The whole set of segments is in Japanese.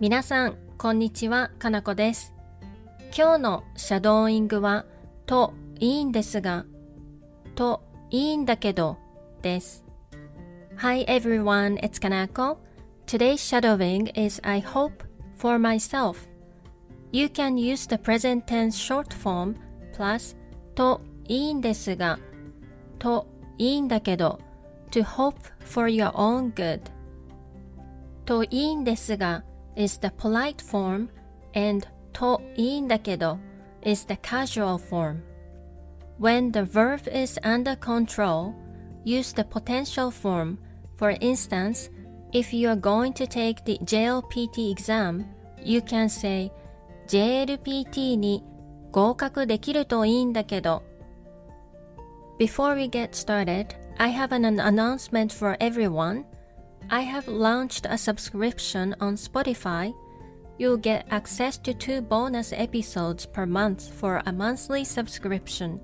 皆さん、こんにちは、かなこです。今日のシャドーイングは、といいんですが、といいんだけどです。Hi everyone, it's Kanako. Today's shadowing is I hope for myself. You can use the present tense short form plus といいんですが、といいんだけど to hope for your own good. といいんですが is the polite form and といいんだけど is the casual form. When the verb is under control, use the potential form. For instance, if you are going to take the JLPT exam, you can say JLPT に合格できるといいんだけど Before we get started, I have an announcement for everyone. I have launched a subscription on Spotify. You'll get access to two bonus episodes per month for a monthly subscription.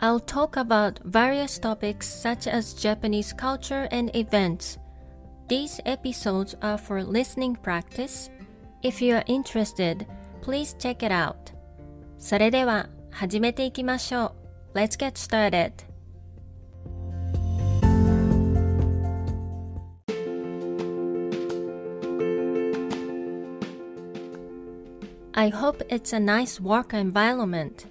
I'll talk about various topics such as Japanese culture and events. These episodes are for listening practice. If you are interested, please check it out. それでは始めていきましょう。Let's get started. I hope it's a nice work environment.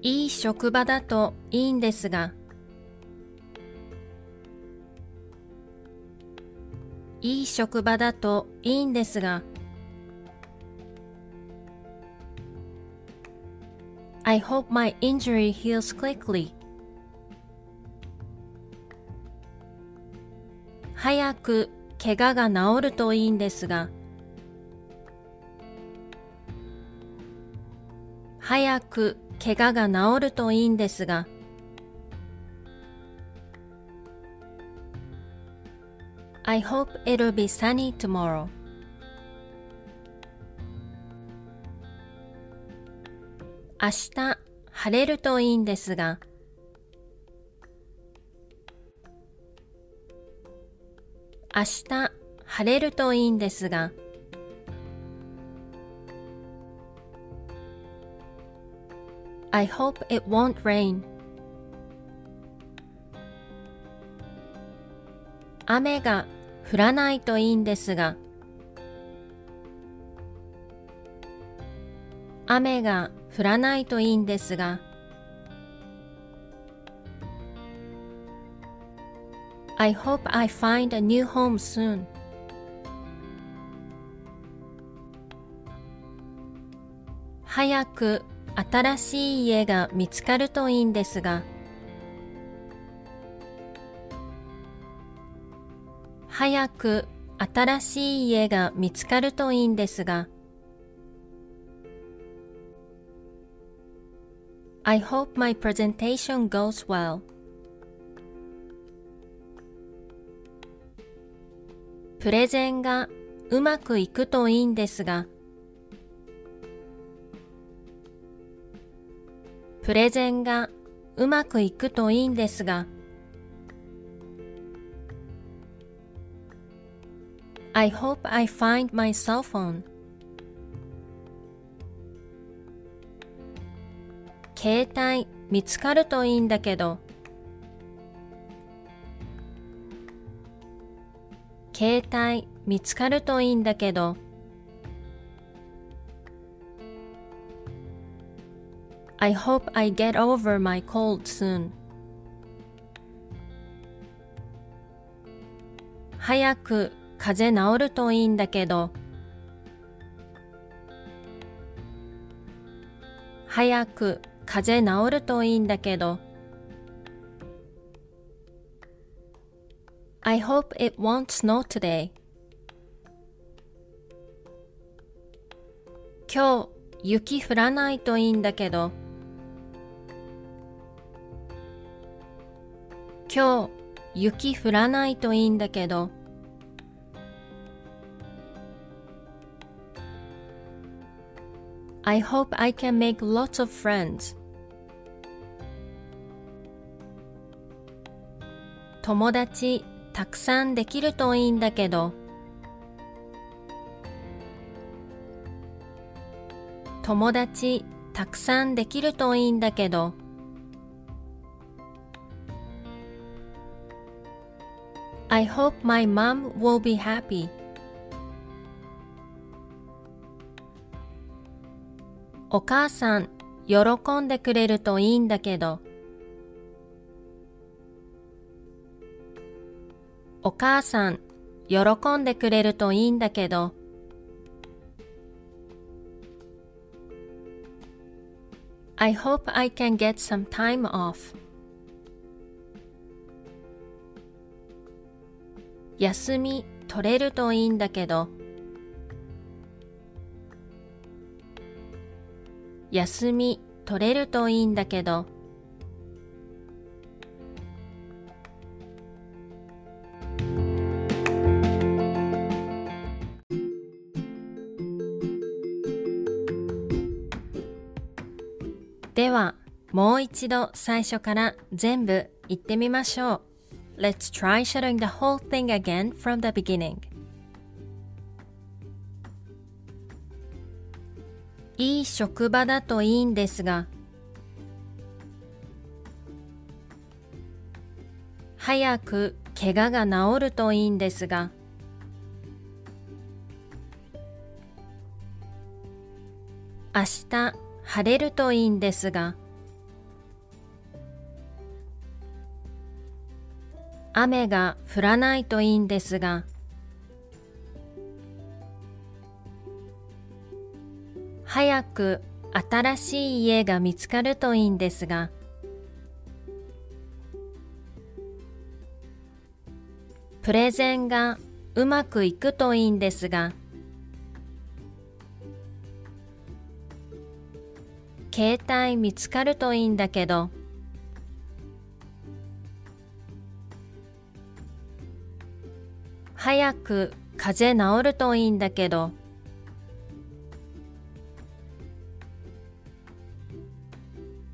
いい職場だといいんですが、いい職場だといいんですが、I hope my injury heals quickly. 早く怪我が治るといいんですが、早く怪我が治るといいんですが、I hope it'll be sunny tomorrow. 明日晴れるといいんですが、明日晴れるといいんですが、I hope it won't rain. 雨が降らないといいんですが、雨が降らないといいんですが、I hope I find a new home soon. 早く新しい家が見つかるといいんですが、早く新しい家が見つかるといいんですが、I hope my presentation goes well. プレゼンがうまくいくといいんですが、プレゼンがうまくいくといいんですが、I hope I find my cell phone. 携帯見つかるといいんだけど、携帯見つかるといいんだけど、I hope I get over my cold soon. 早く風邪治るといいんだけど早く、風邪治るといいんだけど。I hope it won't snow today. 今日雪降らないといいんだけど。今日雪降らないといいんだけど。I hope I can make lots of friends. 友達たくさんできるといいんだけど。友達たくさんできるといいんだけど。I hope my mom will be happy. お母さん喜んでくれるといいんだけど。お母さん喜んでくれるといいんだけど。I hope I can get some time off. 休み取れるといいんだけど。休み取れるといいんだけど。もう一度最初から全部言ってみましょう。Let's try shadowing the whole thing again from the beginning. いい職場だといいんですが、早く怪我が治るといいんですが、明日晴れるといいんですが、雨が降らないといいんですが、早く新しい家が見つかるといいんですが、プレゼンがうまくいくといいんですが、携帯見つかるといいんだけど、早く風邪治るといいんだけど、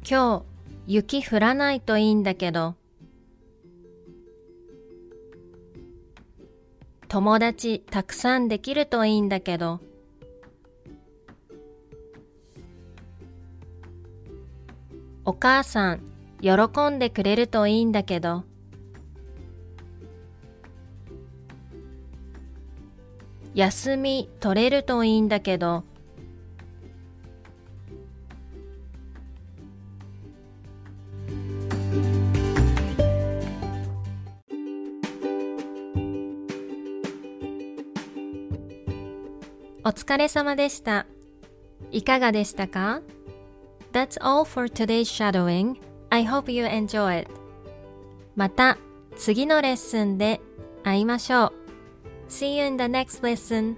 今日雪降らないといいんだけど。友達たくさんできるといいんだけど。お母さん喜んでくれるといいんだけど。休み取れるといいんだけどお疲れ様でした。いかがでしたか ?That's all for today's shadowing. I hope you enjoy it. また次のレッスンで会いましょう。See you in the next lesson.